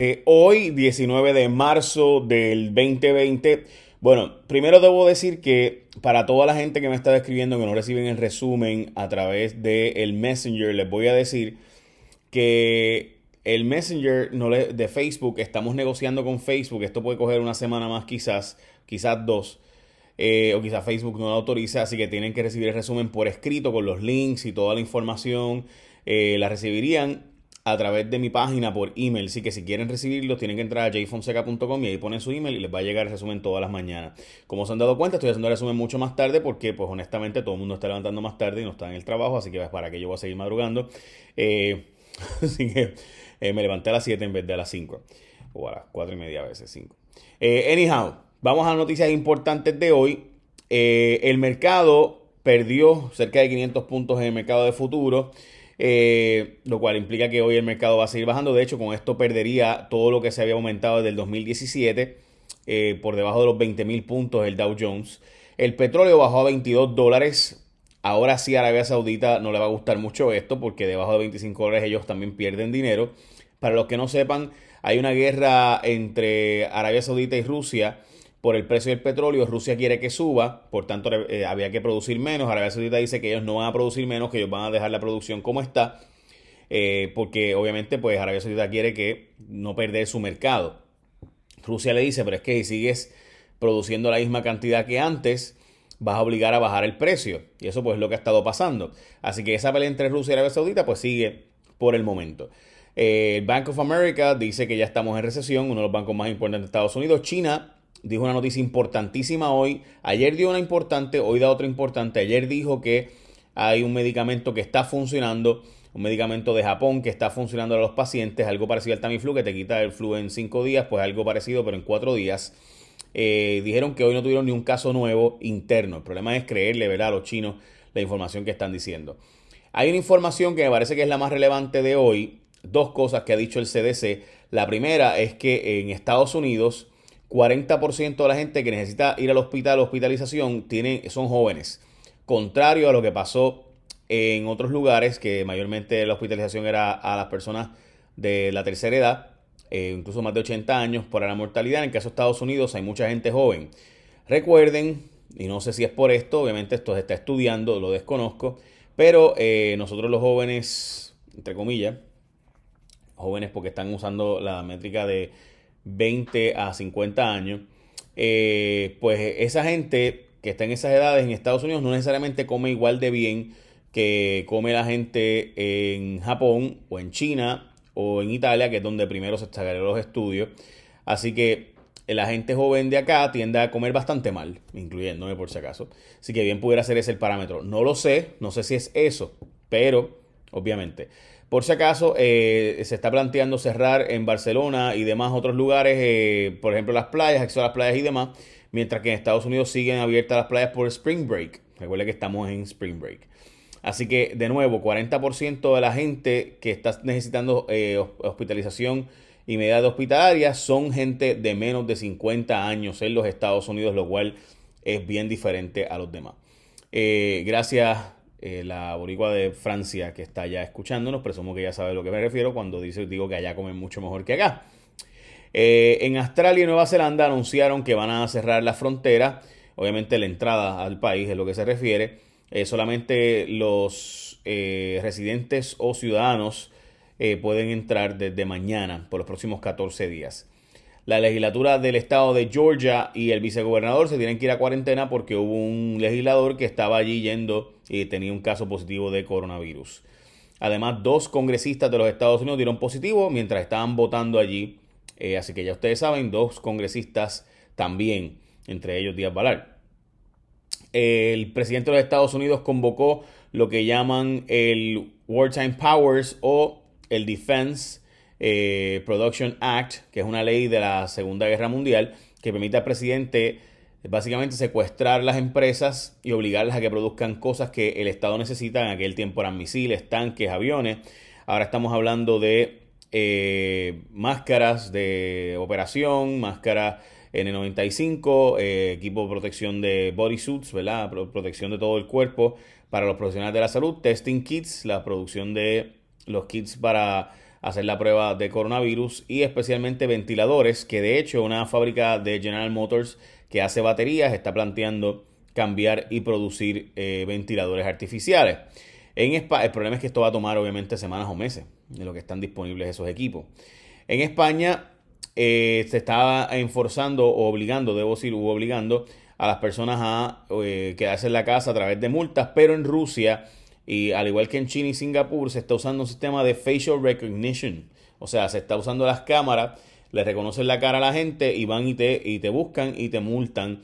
Eh, hoy, 19 de marzo del 2020. Bueno, primero debo decir que para toda la gente que me está escribiendo que no reciben el resumen a través del Messenger, les voy a decir que el Messenger de Facebook, estamos negociando con Facebook, esto puede coger una semana más quizás, quizás dos, eh, o quizás Facebook no lo autoriza, así que tienen que recibir el resumen por escrito con los links y toda la información, eh, la recibirían a través de mi página por email. Así que si quieren recibirlo, tienen que entrar a jfonseca.com y ahí ponen su email y les va a llegar el resumen todas las mañanas. Como se han dado cuenta, estoy haciendo el resumen mucho más tarde porque, pues honestamente, todo el mundo está levantando más tarde y no está en el trabajo, así que para que yo voy a seguir madrugando. Eh, así que eh, me levanté a las 7 en vez de a las 5. O a las 4 y media a veces 5. Eh, anyhow, vamos a noticias importantes de hoy. el mercado perdió cerca de 500 puntos en el mercado de futuro. Eh, lo cual implica que hoy el mercado va a seguir bajando. De hecho, con esto perdería todo lo que se había aumentado desde el 2017, eh, por debajo de los 20 mil puntos el Dow Jones. El petróleo bajó a 22 dólares. Ahora sí, Arabia Saudita no le va a gustar mucho esto porque debajo de 25 dólares ellos también pierden dinero. Para los que no sepan, hay una guerra entre Arabia Saudita y Rusia por el precio del petróleo. Rusia quiere que suba, por tanto eh, había que producir menos. Arabia Saudita dice que ellos no van a producir menos, que ellos van a dejar la producción como está, eh, porque obviamente pues Arabia Saudita quiere que no perder su mercado. Rusia le dice, pero es que si sigues produciendo la misma cantidad que antes, vas a obligar a bajar el precio. Y eso pues es lo que ha estado pasando. Así que esa pelea entre Rusia y Arabia Saudita pues sigue por el momento. Eh, el Bank of America dice que ya estamos en recesión, uno de los bancos más importantes de Estados Unidos. China dijo una noticia importantísima hoy. Ayer dio una importante, hoy da otra importante. Ayer dijo que hay un medicamento que está funcionando, un medicamento de Japón que está funcionando a los pacientes, algo parecido al Tamiflu, que te quita el flu en cinco días, pues algo parecido, pero en cuatro días. Eh, dijeron que hoy no tuvieron ni un caso nuevo interno. El problema es creerle, ¿verdad?, a los chinos la información que están diciendo. Hay una información que me parece que es la más relevante de hoy. Dos cosas que ha dicho el CDC. La primera es que en Estados Unidos 40% de la gente que necesita ir al hospital, hospitalización, son jóvenes. Contrario a lo que pasó en otros lugares, que mayormente la hospitalización era a las personas de la tercera edad, eh, incluso más de 80 años, por la mortalidad. En el caso de Estados Unidos hay mucha gente joven. Recuerden, y no sé si es por esto, obviamente esto se está estudiando, lo desconozco, pero eh, nosotros los jóvenes, entre comillas, jóvenes porque están usando la métrica de 20 a 50 años, eh, pues esa gente que está en esas edades en Estados Unidos no necesariamente come igual de bien que come la gente en Japón o en China o en Italia, que es donde primero se sacaron los estudios. Así que la gente joven de acá tiende a comer bastante mal, incluyéndome por si acaso. Así que bien pudiera ser ese el parámetro. No lo sé, no sé si es eso, pero obviamente. Por si acaso, eh, se está planteando cerrar en Barcelona y demás otros lugares, eh, por ejemplo las playas, acceso a las playas y demás, mientras que en Estados Unidos siguen abiertas las playas por Spring Break. Recuerde que estamos en Spring Break. Así que, de nuevo, 40% de la gente que está necesitando eh, hospitalización y medidas hospitalarias son gente de menos de 50 años en los Estados Unidos, lo cual es bien diferente a los demás. gracias eh, la boricua de Francia que está ya escuchándonos, presumo que ya sabe a lo que me refiero cuando dice, digo que allá comen mucho mejor que acá. Eh, en Australia y Nueva Zelanda anunciaron que van a cerrar la frontera, obviamente la entrada al país es lo que se refiere, eh, solamente los residentes o ciudadanos pueden entrar desde mañana por los próximos 14 días. La legislatura del estado de Georgia y el vicegobernador se tienen que ir a cuarentena porque hubo un legislador que estaba allí yendo y tenía un caso positivo de coronavirus. Además, dos congresistas de los Estados Unidos dieron positivo mientras estaban votando allí. Eh, así que ya ustedes saben, dos congresistas también, entre ellos Díaz Balar. El presidente de los Estados Unidos convocó lo que llaman el Wartime Powers o el Defense eh, Production Act, que es una ley de la Segunda Guerra Mundial, que permite al presidente básicamente secuestrar las empresas y obligarlas a que produzcan cosas que el Estado necesita. En aquel tiempo eran misiles, tanques, aviones. Ahora estamos hablando de eh, máscaras de operación, máscaras N95, eh, equipo de protección de bodysuits, ¿verdad? Protección de todo el cuerpo para los profesionales de la salud, testing kits, la producción de los kits para hacer la prueba de coronavirus y especialmente ventiladores, que de hecho una fábrica de General Motors que hace baterías está planteando cambiar y producir eh, ventiladores artificiales. En el problema es que esto va a tomar obviamente semanas o meses de lo que están disponibles esos equipos. En España eh, se estaba enforzando o obligando, debo decir, hubo obligando a las personas a eh, quedarse en la casa a través de multas, pero en Rusia y al igual que en China y Singapur se está usando un sistema de facial recognition, o sea, se está usando las cámaras, le reconocen la cara a la gente y van y te, y te buscan y te multan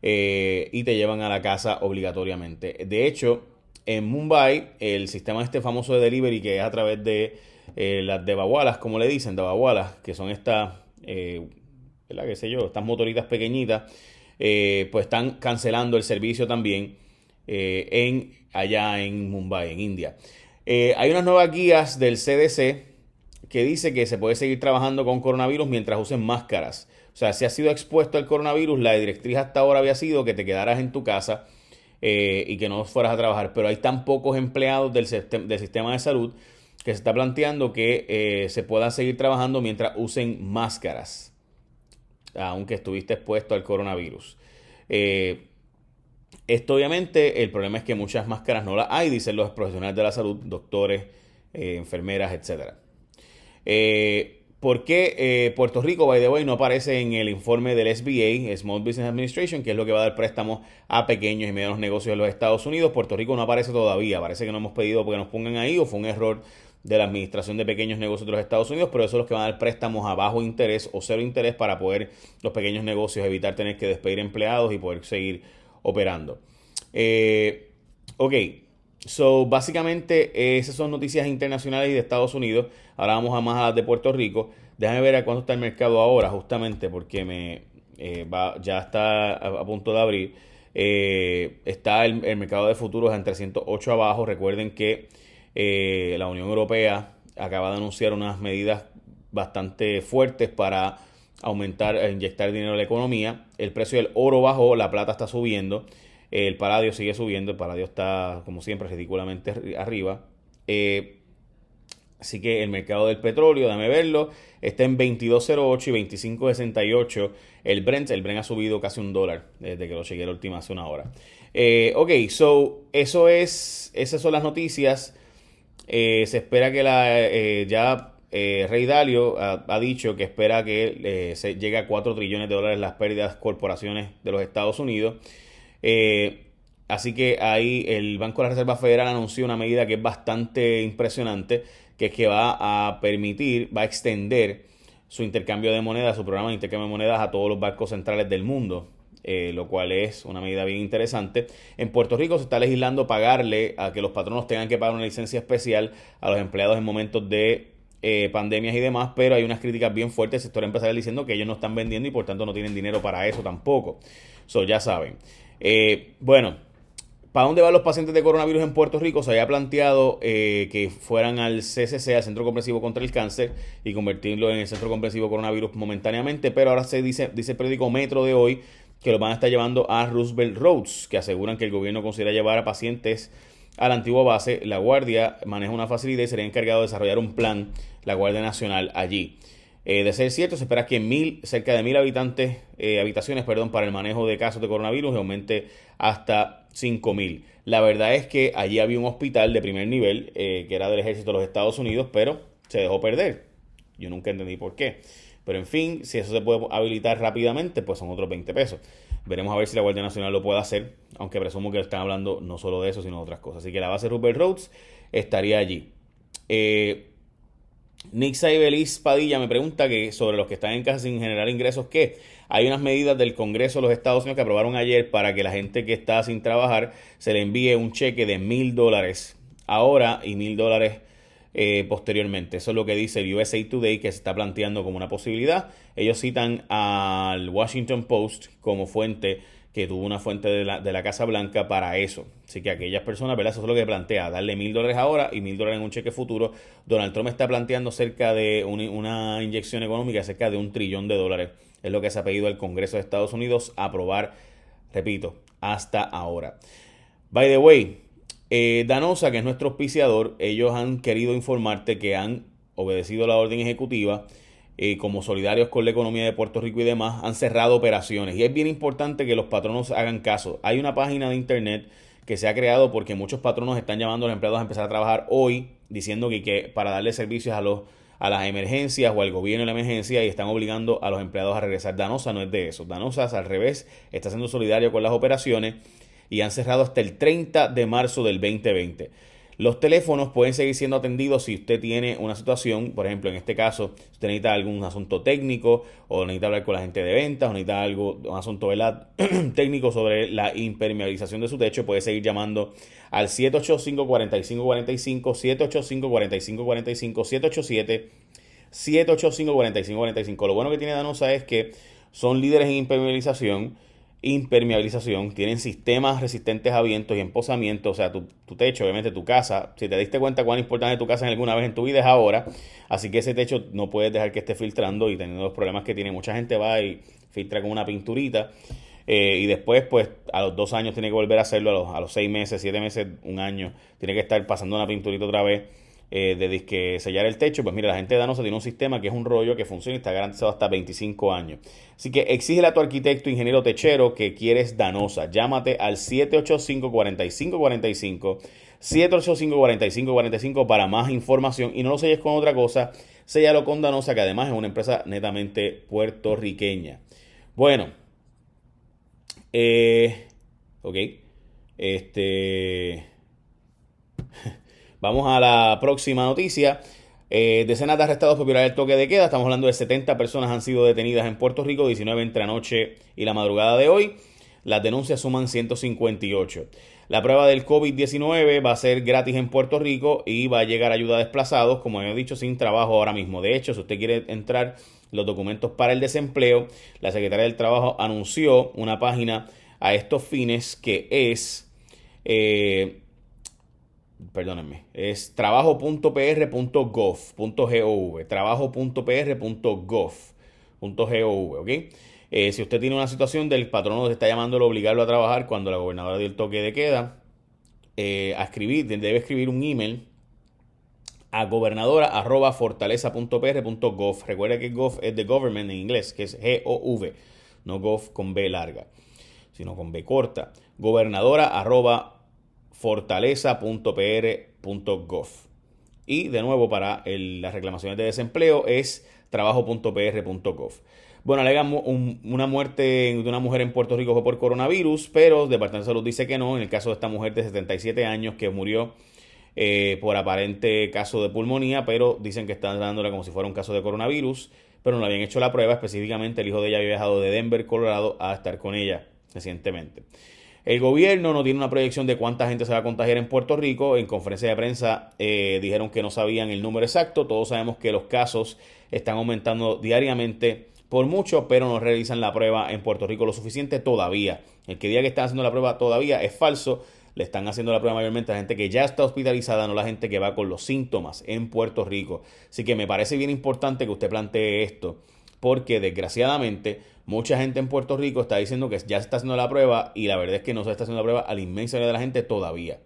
eh, y te llevan a la casa obligatoriamente. De hecho, en Mumbai, el sistema este famoso de delivery que es a través de eh, las debagualas, como le dicen, debagualas, que son estas, eh, ¿qué sé yo? Estas motoritas pequeñitas, eh, pues están cancelando el servicio también en, allá en Mumbai, en India. hay unas nuevas guías del CDC que dice que se puede seguir trabajando con coronavirus mientras usen máscaras. O sea, si has sido expuesto al coronavirus, la directriz hasta ahora había sido que te quedaras en tu casa eh, y que no fueras a trabajar. Pero hay tan pocos empleados del, sistema de salud que se está planteando que eh, se puedan seguir trabajando mientras usen máscaras, aunque estuviste expuesto al coronavirus. Eh, esto obviamente, el problema es que muchas máscaras no las hay, dicen los profesionales de la salud, doctores, enfermeras, etc. ¿Por qué eh, Puerto Rico, by the way, no aparece en el informe del SBA, Small Business Administration, que es lo que va a dar préstamos a pequeños y medianos negocios en los Estados Unidos? Puerto Rico no aparece todavía. Parece que no hemos pedido porque nos pongan ahí o fue un error de la Administración de Pequeños Negocios de los Estados Unidos, pero eso es los que van a dar préstamos a bajo interés o cero interés para poder los pequeños negocios evitar tener que despedir empleados y poder seguir operando. Eh, ok, So, básicamente, esas son noticias internacionales y de Estados Unidos. Ahora vamos a más a de Puerto Rico. Déjame ver a cuánto está el mercado ahora, justamente, porque me eh, va, ya está a, punto de abrir. Eh, está el, mercado de futuros en 308 abajo. Recuerden que eh, la Unión Europea acaba de anunciar unas medidas bastante fuertes para aumentar, e inyectar dinero a la economía. El precio del oro bajó, la plata está subiendo. El paladio sigue subiendo, el paladio está, como siempre, ridículamente arriba. Eh, así que el mercado del petróleo, dame verlo, está en 22.08 y 25.68. El Brent, el Brent ha subido casi un dólar desde que lo llegué la última hace una hora. Eh, ok, so, eso es, esas son las noticias. Eh, se espera que la, ya Rey Dalio ha, dicho que espera que se llegue a 4 trillones de dólares las pérdidas corporaciones de los Estados Unidos. Eh, así que ahí el Banco de la Reserva Federal anunció una medida que es bastante impresionante, que es que va a permitir, va a extender su intercambio de monedas, su programa de intercambio de monedas a todos los bancos centrales del mundo. Eh, lo cual es una medida bien interesante. En Puerto Rico se está legislando pagarle a que los patronos tengan que pagar una licencia especial a los empleados en momentos de eh, pandemias y demás, pero hay unas críticas bien fuertes del sector empresarial diciendo que ellos no están vendiendo y por tanto no tienen dinero para eso tampoco. So, ya saben. Eh, bueno, ¿para dónde van los pacientes de coronavirus en Puerto Rico? Se había planteado eh, que fueran al CCC, al Centro Comprensivo contra el Cáncer, y convertirlo en el Centro Comprensivo Coronavirus momentáneamente, pero ahora se dice, dice el periódico Metro de hoy que lo van a estar llevando a Roosevelt Roads, que aseguran que el gobierno considera llevar a pacientes a la antigua base. La Guardia maneja una facilidad y sería encargado de desarrollar un plan, la Guardia Nacional, allí. Eh, de ser cierto, se espera que mil, cerca de mil habitantes, eh, habitaciones perdón, para el manejo de casos de coronavirus aumente hasta mil. La verdad es que allí había un hospital de primer nivel eh, que era del ejército de los Estados Unidos, pero se dejó perder. Yo nunca entendí por qué. Pero en fin, si eso se puede habilitar rápidamente, pues son otros 20 pesos. Veremos a ver si la Guardia Nacional lo puede hacer, aunque presumo que están hablando no solo de eso, sino de otras cosas. Así que la base Rupert Roads estaría allí. Eh, Nick Saibelis Padilla me pregunta que sobre los que están en casa sin generar ingresos, ¿qué? Hay unas medidas del Congreso de los Estados Unidos que aprobaron ayer para que la gente que está sin trabajar se le envíe un cheque de mil dólares ahora y mil dólares eh, posteriormente. Eso es lo que dice el USA Today que se está planteando como una posibilidad. Ellos citan al Washington Post como fuente que tuvo una fuente de la, de la, Casa Blanca para eso. Así que aquellas personas, ¿verdad? Eso es lo que plantea, darle mil dólares ahora y mil dólares en un cheque futuro. Donald Trump está planteando cerca de una inyección económica cerca de un trillón de dólares. Es lo que se ha pedido al Congreso de Estados Unidos aprobar, repito, hasta ahora. By the way, eh, Danosa, que es nuestro auspiciador, ellos han querido informarte que han obedecido la orden ejecutiva, eh, como solidarios con la economía de Puerto Rico y demás, han cerrado operaciones. Y es bien importante que los patronos hagan caso. Hay una página de internet que se ha creado porque muchos patronos están llamando a los empleados a empezar a trabajar hoy, diciendo que, que para darle servicios a los a las emergencias o al gobierno de la emergencia y están obligando a los empleados a regresar. Danosa no es de eso. Danosa al revés, está siendo solidario con las operaciones y han cerrado hasta el 30 de marzo del 2020. Los teléfonos pueden seguir siendo atendidos si usted tiene una situación, por ejemplo, en este caso, si usted necesita algún asunto técnico o necesita hablar con la gente de ventas o necesita algo, un asunto técnico sobre la impermeabilización de su techo, puede seguir llamando al 785-4545, 785-4545, 787 785-4545. Lo bueno que tiene Danosa es que son líderes en impermeabilización impermeabilización, tienen sistemas resistentes a vientos y emposamiento, o sea, tu, techo, obviamente tu casa, si te diste cuenta cuán importante tu casa en alguna vez en tu vida es ahora, así que ese techo no puedes dejar que esté filtrando y teniendo los problemas que tiene. Mucha gente va y filtra con una pinturita eh, y después pues a los dos años tiene que volver a hacerlo, a los, a los seis meses, siete meses, un año, tiene que estar pasando una pinturita otra vez eh, de disque sellar el techo, pues mira, la gente de Danosa tiene un sistema que es un rollo que funciona y está garantizado hasta 25 años. Así que exígele a tu arquitecto, ingeniero techero, que quieres Danosa. Llámate al 785-4545. 785-4545 para más información y no lo selles con otra cosa, sellalo con Danosa, que además es una empresa netamente puertorriqueña. Bueno, eh, ok, este, Vamos a la próxima noticia. Eh, decenas de arrestados por violar el toque de queda. Estamos hablando de 70 personas han sido detenidas en Puerto Rico, 19 entre anoche y la madrugada de hoy. Las denuncias suman 158. La prueba del COVID-19 va a ser gratis en Puerto Rico y va a llegar ayuda a desplazados, como he dicho, sin trabajo ahora mismo. De hecho, si usted quiere entrar los documentos para el desempleo, la Secretaría del Trabajo anunció una página a estos fines que es eh, perdónenme, es trabajo.pr.gov.gov, trabajo.pr.gov.gov, ¿ok? Eh, si usted tiene una situación del patrono está llamando a obligarlo a trabajar cuando la gobernadora dio el toque de queda, eh, a escribir, debe escribir un email a gobernadora.fortaleza.pr.gov. Recuerda que gov es de government en inglés, que es G-O-V, no gov con B larga, sino con B corta. Gobernadora fortaleza.pr.gov. Y de nuevo, para las reclamaciones de desempleo es trabajo.pr.gov. Bueno, alegan una muerte de una mujer en Puerto Rico fue por coronavirus, pero el Departamento de Salud dice que no. En el caso de esta mujer de 77 años que murió eh, por aparente caso de pulmonía, pero dicen que están dándola como si fuera un caso de coronavirus, pero no le habían hecho la prueba. Específicamente, el hijo de ella había viajado de Denver, Colorado, a estar con ella recientemente. El gobierno no tiene una proyección de cuánta gente se va a contagiar en Puerto Rico. En conferencia de prensa eh, dijeron que no sabían el número exacto. Todos sabemos que los casos están aumentando diariamente por mucho, pero no realizan la prueba en Puerto Rico lo suficiente todavía. El que diga que están haciendo la prueba todavía es falso. Le están haciendo la prueba mayormente a la gente que ya está hospitalizada, no la gente que va con los síntomas en Puerto Rico. Así que me parece bien importante que usted plantee esto, porque desgraciadamente Mucha gente en Puerto Rico está diciendo que ya se está haciendo la prueba y la verdad es que no se está haciendo la prueba a la inmensa mayoría de la gente todavía.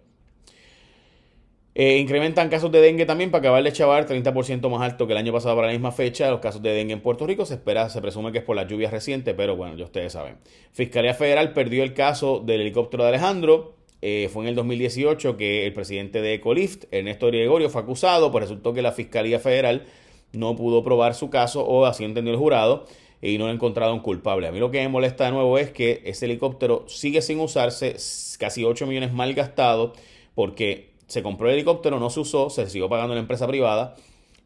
Eh, incrementan casos de dengue también para acabar de chavar 30% más alto que el año pasado para la misma fecha. Los casos de dengue en Puerto Rico se espera, se presume que es por las lluvias recientes, pero bueno, ya ustedes saben. Fiscalía Federal perdió el caso del helicóptero de Alejandro. Eh, fue en el 2018 que el presidente de Ecolift, Ernesto Gregorio, fue acusado, pues resultó que la Fiscalía Federal no pudo probar su caso o así entendió el jurado y no he encontrado un culpable. A mí lo que me molesta de nuevo es que ese helicóptero sigue sin usarse, casi 8 millones mal gastados, porque se compró el helicóptero, no se usó, se siguió pagando la empresa privada,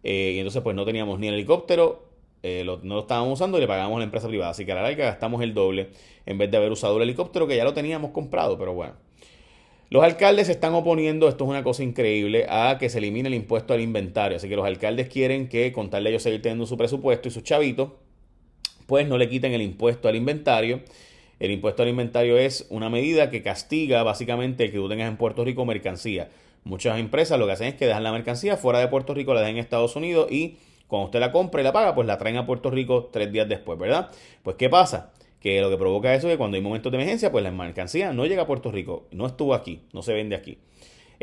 eh, y entonces pues no teníamos ni el helicóptero, eh, no lo estábamos usando y le pagamos a la empresa privada. Así que a la larga gastamos el doble en vez de haber usado el helicóptero que ya lo teníamos comprado, pero bueno. Los alcaldes se están oponiendo, esto es una cosa increíble, a que se elimine el impuesto al inventario. Así que los alcaldes quieren que, con tal de ellos seguir teniendo su presupuesto y sus chavitos, no le quiten el impuesto al inventario. El impuesto al inventario es una medida que castiga básicamente que tú tengas en Puerto Rico mercancía. Muchas empresas lo que hacen es que dejan la mercancía fuera de Puerto Rico, la dejan en Estados Unidos y cuando usted la compra y la paga, pues la traen a Puerto Rico tres días después, ¿verdad? Pues ¿qué pasa? Que lo que provoca eso es que cuando hay momentos de emergencia, pues la mercancía no llega a Puerto Rico, no estuvo aquí, no se vende aquí.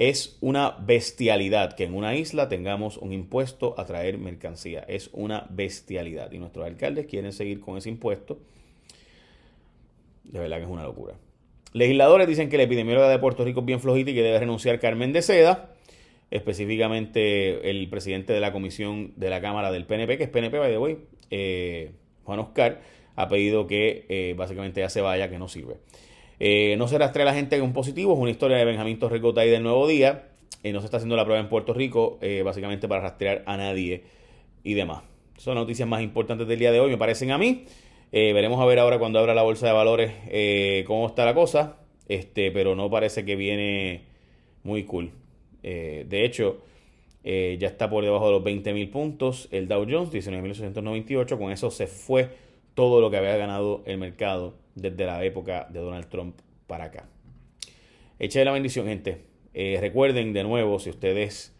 Es una bestialidad que en una isla tengamos un impuesto a traer mercancía. Es una bestialidad. Y nuestros alcaldes quieren seguir con ese impuesto. De verdad que es una locura. Legisladores dicen que la epidemióloga de Puerto Rico es bien flojita y que debe renunciar Carmen de Seda. Específicamente el presidente de la comisión de la Cámara del PNP, que es PNP, by the way, eh, Juan Oscar, ha pedido que eh, básicamente ya se vaya, que no sirve. Eh, no se rastrea la gente un positivo, es una historia de Benjamín Torrecota y del Nuevo Día. Eh, no se está haciendo la prueba en Puerto Rico, eh, básicamente para rastrear a nadie y demás. Son las noticias más importantes del día de hoy, me parecen a mí. veremos a ver ahora cuando abra la bolsa de valores cómo está la cosa. Este, pero no parece que viene muy cool. de hecho, ya está por debajo de los 20.000 puntos. El Dow Jones, 19.898. Con eso se fue todo lo que había ganado el mercado desde la época de Donald Trump para acá. Echa la bendición, gente. Eh, recuerden de nuevo, si ustedes,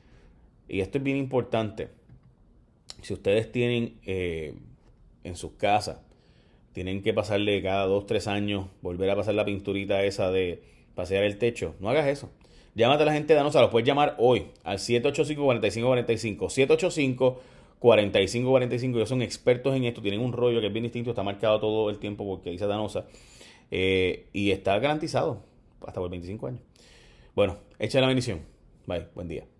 y esto es bien importante, si ustedes tienen eh, en sus casas, tienen que pasarle cada dos, tres años, volver a pasar la pinturita esa de pasear el techo, no hagas eso. Llámate a la gente de Danosa, los puedes llamar hoy al 785-4545, 785 4545, ellos son expertos en esto, tienen un rollo que es bien distinto, está marcado todo el tiempo porque dice Danosa eh, y está garantizado hasta por 25 años. Bueno, echa la bendición. Bye, buen día.